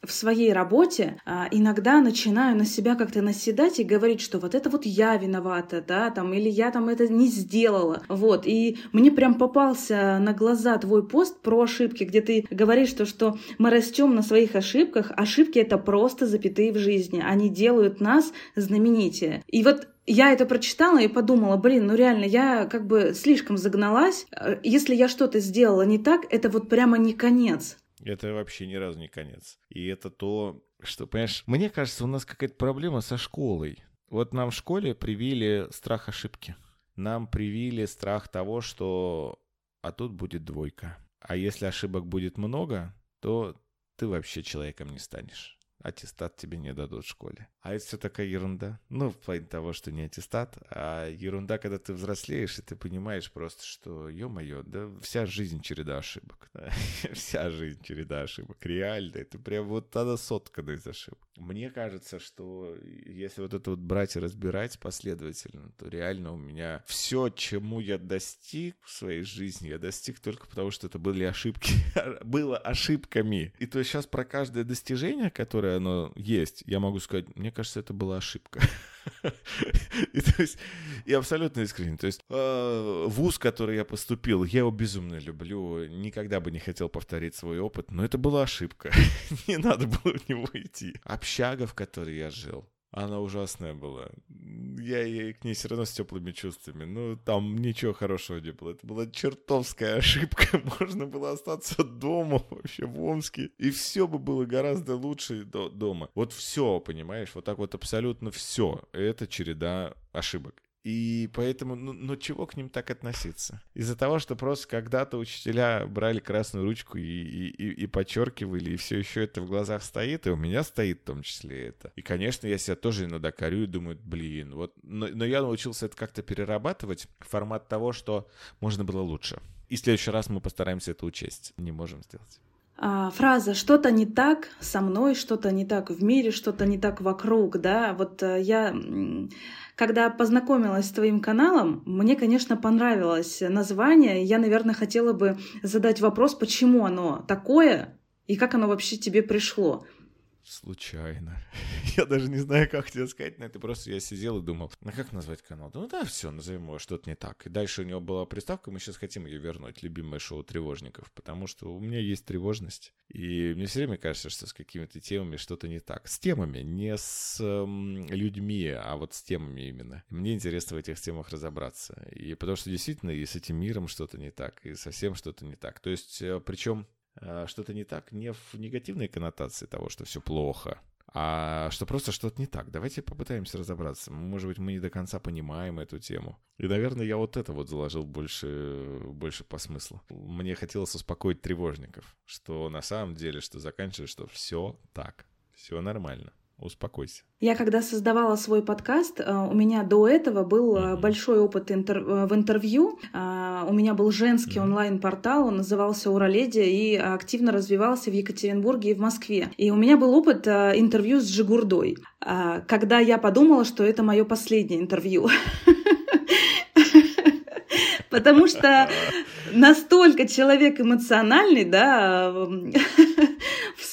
Speaker 1: в своей работе а, иногда начинаю на себя как-то наседать и говорить, что вот это вот я виновата, да, там, или я там это не сделала, вот, и мне прям попался на глаза твой пост про ошибки, где ты говоришь, что, что мы растем на своих ошибках, ошибки это просто запятые в жизни, они делают нас знаменитее. И вот я это прочитала и подумала, блин, ну реально, я как бы слишком загналась. Если я что-то сделала не так, это вот прямо не конец.
Speaker 2: Это вообще ни разу не конец. И это то, что, понимаешь, мне кажется, у нас какая-то проблема со школой. Вот нам в школе привили страх ошибки. Нам привили страх того, что а тут будет двойка. А если ошибок будет много, то ты вообще человеком не станешь аттестат тебе не дадут в школе. А это все такая ерунда. Ну, в плане того, что не аттестат, а ерунда, когда ты взрослеешь, и ты понимаешь просто, что, ё-моё, да вся жизнь череда ошибок. [LAUGHS] Вся жизнь череда ошибок. Реально, это прям вот она соткана из ошибок. Мне кажется, что если вот это вот брать и разбирать последовательно, то реально у меня все, чему я достиг в своей жизни, я достиг только потому, что это были ошибки. [LAUGHS] Было ошибками. И то сейчас про каждое достижение, которое оно есть, я могу сказать, мне кажется, это была ошибка. И, то есть, и абсолютно искренне. То есть э, вуз, который я поступил, я его безумно люблю. Никогда бы не хотел повторить свой опыт, но это была ошибка. [LAUGHS] не надо было в него идти. Общага, в которой я жил, она ужасная была. я ей к ней все равно с теплыми чувствами. Ну, там ничего хорошего не было. Это была чертовская ошибка. [LAUGHS] Можно было остаться дома вообще в Омске. И все бы было гораздо лучше до дома. Вот все, понимаешь? Вот так вот абсолютно все. Это череда ошибок. И поэтому, ну, ну чего к ним так относиться? Из-за того, что просто когда-то учителя брали красную ручку и, и, и, и подчеркивали, и все еще это в глазах стоит, и у меня стоит в том числе это. И, конечно, я себя тоже иногда корю и думаю, блин, вот, но, но я научился это как-то перерабатывать, формат того, что можно было лучше. И в следующий раз мы постараемся это учесть. Не можем сделать.
Speaker 1: А, фраза «что-то не так со мной, что-то не так в мире, что-то не так вокруг», да, вот э, я когда познакомилась с твоим каналом, мне, конечно, понравилось название. Я, наверное, хотела бы задать вопрос, почему оно такое и как оно вообще тебе пришло.
Speaker 2: Случайно. [LAUGHS] Я даже не знаю, как тебе сказать на это. Просто я сидел и думал, ну как назвать канал? Ну да, все, назовем его что-то не так. И дальше у него была приставка, мы сейчас хотим ее вернуть, любимое шоу тревожников, потому что у меня есть тревожность. И мне все время кажется, что с какими-то темами что-то не так. С темами, не с эм, людьми, а вот с темами именно. мне интересно в этих темах разобраться. И потому что действительно и с этим миром что-то не так, и совсем что-то не так. То есть, э, причем что-то не так не в негативной коннотации того, что все плохо, а что просто что-то не так. Давайте попытаемся разобраться. Может быть, мы не до конца понимаем эту тему. И, наверное, я вот это вот заложил больше, больше по смыслу. Мне хотелось успокоить тревожников, что на самом деле, что заканчивается, что все так, все нормально. Успокойся.
Speaker 1: Я когда создавала свой подкаст, э, у меня до этого был mm-hmm. большой опыт интер... Э, в интервью. У меня был женский mm-hmm. онлайн-портал, он назывался Ураледия и активно развивался в Екатеринбурге и в Москве. И у меня был опыт интервью с Джигурдой, когда я подумала, что это мое последнее интервью. [LAUGHS] Потому что [LAUGHS] настолько человек эмоциональный, да,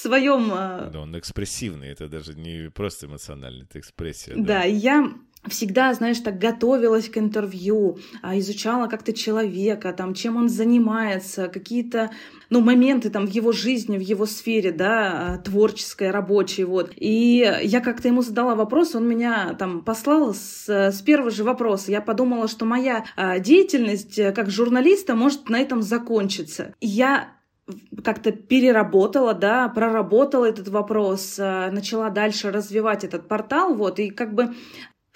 Speaker 1: своем...
Speaker 2: Э, да, он экспрессивный, это даже не просто эмоциональный, это экспрессия.
Speaker 1: Да, да я всегда, знаешь, так готовилась к интервью, а, изучала как-то человека, там, чем он занимается, какие-то, ну, моменты там в его жизни, в его сфере, да, а, творческой, рабочей, вот. И я как-то ему задала вопрос, он меня там послал с, с первого же вопроса. Я подумала, что моя а, деятельность э, как журналиста может на этом закончиться. я как-то переработала, да, проработала этот вопрос, начала дальше развивать этот портал, вот, и как бы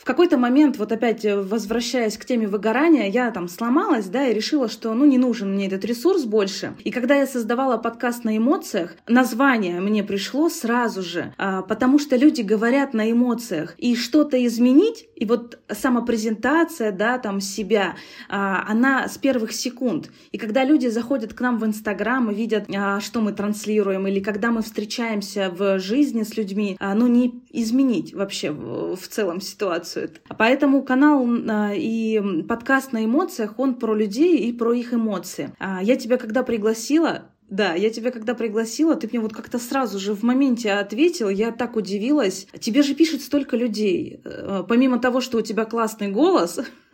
Speaker 1: какой-то момент, вот опять э, возвращаясь к теме выгорания, я там сломалась, да, и решила, что, ну, не нужен мне этот ресурс больше. И когда я создавала подкаст на эмоциях, название мне пришло сразу же, а, потому что люди говорят на эмоциях. И что-то изменить, и вот самопрезентация, да, там себя, а, она с первых секунд. И когда люди заходят к нам в Инстаграм и видят, а, что мы транслируем, или когда мы встречаемся в жизни с людьми, ну, не изменить вообще в целом ситуацию ситуацию. Поэтому канал а, и подкаст на эмоциях, он про людей и про их эмоции. А, я тебя когда пригласила, да, я тебя когда пригласила, ты мне вот как-то сразу же в моменте ответил, я так удивилась. Тебе же пишет столько людей. Э, помимо того, что у тебя классный голос, [LAUGHS]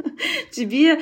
Speaker 1: тебе,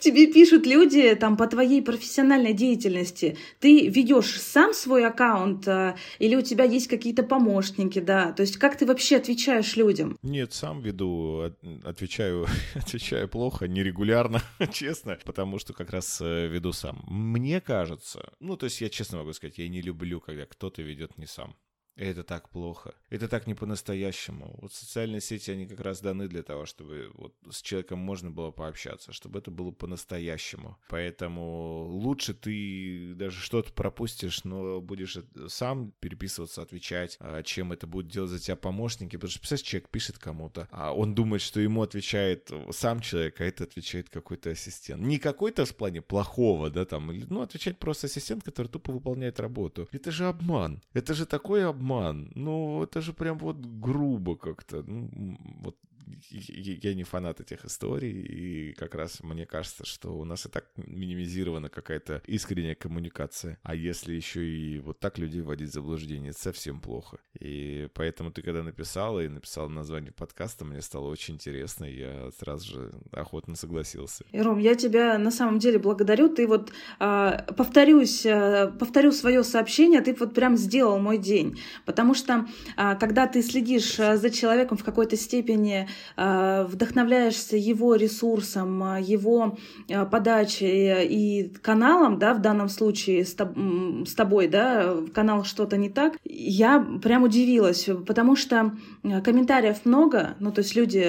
Speaker 1: тебе пишут люди там по твоей профессиональной деятельности. Ты ведешь сам свой аккаунт э, или у тебя есть какие-то помощники, да? То есть как ты вообще отвечаешь людям?
Speaker 2: Нет, сам веду, отвечаю, [LAUGHS] отвечаю плохо, нерегулярно, [LAUGHS] честно, потому что как раз э, веду сам. Мне кажется, ну то есть я честно могу сказать, я не люблю, когда кто-то ведет не сам. Это так плохо. Это так не по-настоящему. Вот социальные сети, они как раз даны для того, чтобы вот с человеком можно было пообщаться, чтобы это было по-настоящему. Поэтому лучше ты даже что-то пропустишь, но будешь сам переписываться, отвечать, а, чем это будет делать за тебя помощники. Потому что, представляешь, человек пишет кому-то, а он думает, что ему отвечает сам человек, а это отвечает какой-то ассистент. Не какой-то в плане плохого, да, там, ну, отвечает просто ассистент, который тупо выполняет работу. Это же обман. Это же такой обман обман. Ну, это же прям вот грубо как-то. Ну, вот я не фанат этих историй, и как раз мне кажется, что у нас и так минимизирована какая-то искренняя коммуникация. А если еще и вот так людей вводить в заблуждение, это совсем плохо. И поэтому ты когда написала и написала название подкаста, мне стало очень интересно, и я сразу же охотно согласился.
Speaker 1: И, Ром, я тебя на самом деле благодарю. Ты вот, э, повторюсь, э, повторю свое сообщение, ты вот прям сделал мой день. Потому что, э, когда ты следишь за человеком в какой-то степени э, вдохновляешься его ресурсом, его подачей и каналом, да, в данном случае с, тобой, да, канал что-то не так, я прям удивилась, потому что комментариев много, ну, то есть люди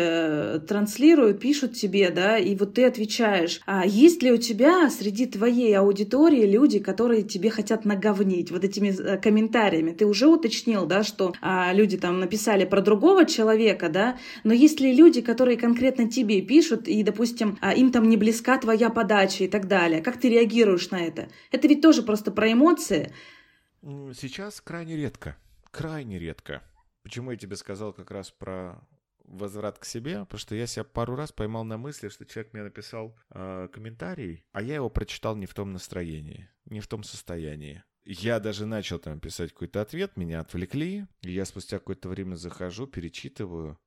Speaker 1: транслируют, пишут тебе, да, и вот ты отвечаешь. А есть ли у тебя среди твоей аудитории люди, которые тебе хотят наговнить вот этими э, комментариями? Ты уже уточнил, да, что а, люди там написали про другого человека, да, но есть ли люди, которые конкретно тебе пишут, и, допустим, а, им там не близка твоя подача и так далее? Как ты реагируешь на это? Это ведь тоже просто про эмоции.
Speaker 2: Сейчас крайне редко. Крайне редко. Почему я тебе сказал как раз про возврат к себе, потому что я себя пару раз поймал на мысли, что человек мне написал э, комментарий, а я его прочитал не в том настроении, не в том состоянии. Я даже начал там писать какой-то ответ, меня отвлекли, и я спустя какое-то время захожу, перечитываю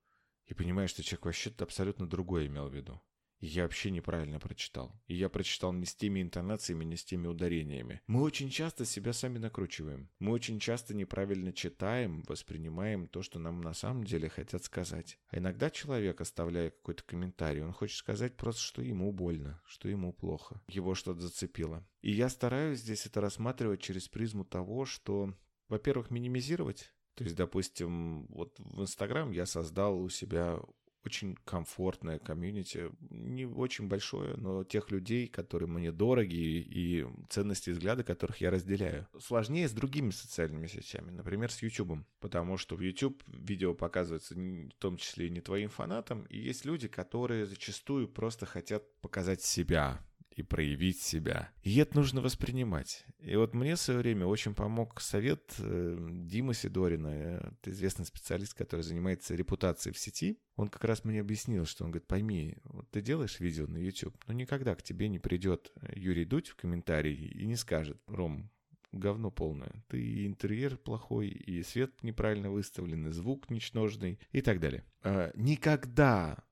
Speaker 2: и понимаю, что человек вообще абсолютно другое имел в виду я вообще неправильно прочитал. И я прочитал не с теми интонациями, не с теми ударениями. Мы очень часто себя сами накручиваем. Мы очень часто неправильно читаем, воспринимаем то, что нам на самом деле хотят сказать. А иногда человек, оставляя какой-то комментарий, он хочет сказать просто, что ему больно, что ему плохо. Его что-то зацепило. И я стараюсь здесь это рассматривать через призму того, что, во-первых, минимизировать то есть, допустим, вот в Инстаграм я создал у себя очень комфортное комьюнити, не очень большое, но тех людей, которые мне дороги и ценности взгляды, которых я разделяю. Сложнее с другими социальными сетями, например, с YouTube, потому что в YouTube видео показывается в том числе и не твоим фанатам, и есть люди, которые зачастую просто хотят показать себя, и проявить себя. И это нужно воспринимать. И вот мне в свое время очень помог совет э, Димы Сидорина, это известный специалист, который занимается репутацией в сети. Он как раз мне объяснил, что он говорит, пойми, вот ты делаешь видео на YouTube, но никогда к тебе не придет Юрий Дудь в комментарии и не скажет, Ром, говно полное. Ты и интерьер плохой, и свет неправильно выставлен, и звук ничтожный, и так далее. А, никогда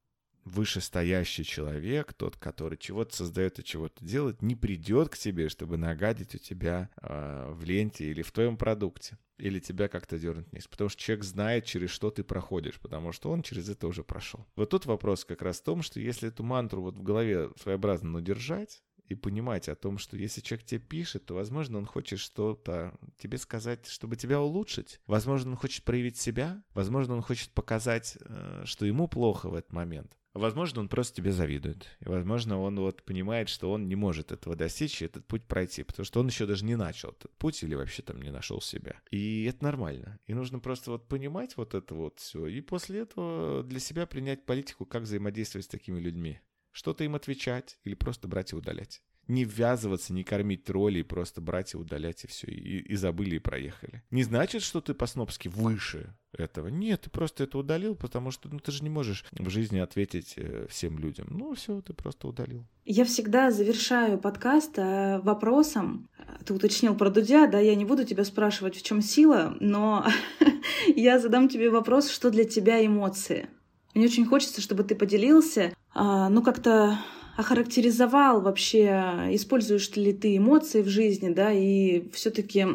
Speaker 2: вышестоящий человек, тот, который чего-то создает и чего-то делает, не придет к тебе, чтобы нагадить у тебя э, в ленте или в твоем продукте. Или тебя как-то дернуть вниз. Потому что человек знает, через что ты проходишь, потому что он через это уже прошел. Вот тут вопрос как раз в том, что если эту мантру вот в голове своеобразно надержать, и понимать о том, что если человек тебе пишет, то, возможно, он хочет что-то тебе сказать, чтобы тебя улучшить. Возможно, он хочет проявить себя. Возможно, он хочет показать, э, что ему плохо в этот момент. Возможно, он просто тебе завидует. И, возможно, он вот понимает, что он не может этого достичь и этот путь пройти, потому что он еще даже не начал этот путь или вообще там не нашел себя. И это нормально. И нужно просто вот понимать вот это вот все. И после этого для себя принять политику, как взаимодействовать с такими людьми. Что-то им отвечать или просто брать и удалять не ввязываться, не кормить троллей, просто брать и удалять, и все, и, и забыли, и проехали. Не значит, что ты по-снопски выше этого. Нет, ты просто это удалил, потому что ну, ты же не можешь в жизни ответить э, всем людям. Ну, все, ты просто удалил.
Speaker 1: Я всегда завершаю подкаст э, вопросом. Ты уточнил про Дудя, да, я не буду тебя спрашивать, в чем сила, но [LAUGHS] я задам тебе вопрос, что для тебя эмоции. Мне очень хочется, чтобы ты поделился, а, ну, как-то охарактеризовал вообще, используешь ли ты эмоции в жизни, да, и все-таки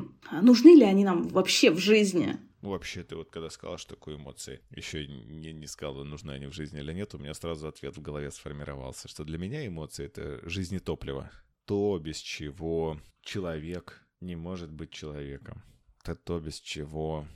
Speaker 1: нужны ли они нам вообще в жизни?
Speaker 2: Вообще, ты вот когда сказал, что такое эмоции, еще не, не сказал, нужны они в жизни или нет, у меня сразу ответ в голове сформировался, что для меня эмоции — это жизнетопливо. То, без чего человек не может быть человеком. Это то, без чего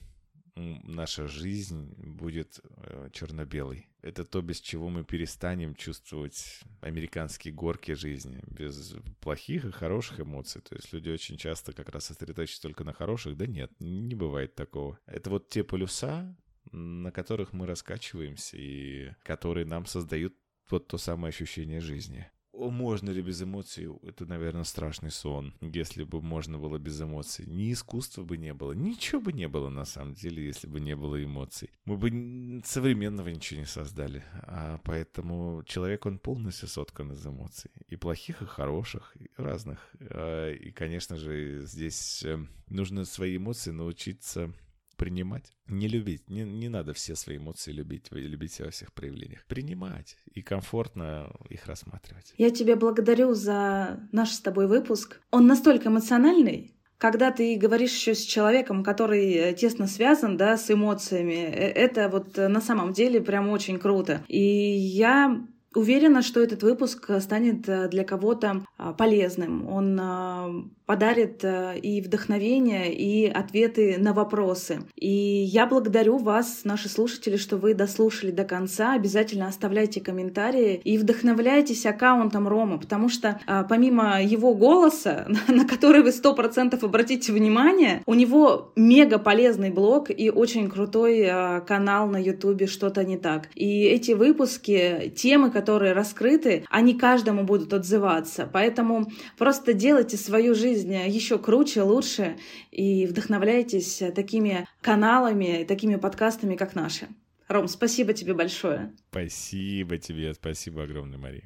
Speaker 2: наша жизнь будет э, черно-белой. Это то, без чего мы перестанем чувствовать американские горки жизни, без плохих и хороших эмоций. То есть люди очень часто как раз сосредоточатся только на хороших. Да нет, не бывает такого. Это вот те полюса, на которых мы раскачиваемся и которые нам создают вот то самое ощущение жизни. Можно ли без эмоций? Это, наверное, страшный сон. Если бы можно было без эмоций. Ни искусства бы не было. Ничего бы не было, на самом деле, если бы не было эмоций. Мы бы современного ничего не создали. А поэтому человек, он полностью соткан из эмоций. И плохих, и хороших, и разных. А, и, конечно же, здесь э, нужно свои эмоции научиться принимать, не любить. Не, не надо все свои эмоции любить, любить во всех проявлениях. Принимать и комфортно их рассматривать.
Speaker 1: Я тебя благодарю за наш с тобой выпуск. Он настолько эмоциональный, когда ты говоришь еще с человеком, который тесно связан, да, с эмоциями, это вот на самом деле прям очень круто. И я Уверена, что этот выпуск станет для кого-то полезным. Он подарит э, и вдохновение, и ответы на вопросы. И я благодарю вас, наши слушатели, что вы дослушали до конца. Обязательно оставляйте комментарии и вдохновляйтесь аккаунтом Рома, потому что э, помимо его голоса, [LAUGHS] на который вы сто процентов обратите внимание, у него мега полезный блог и очень крутой э, канал на Ютубе «Что-то не так». И эти выпуски, темы, которые раскрыты, они каждому будут отзываться. Поэтому просто делайте свою жизнь жизнь еще круче, лучше и вдохновляйтесь такими каналами, такими подкастами, как наши. Ром, спасибо тебе большое.
Speaker 2: Спасибо тебе, спасибо огромное, Мария.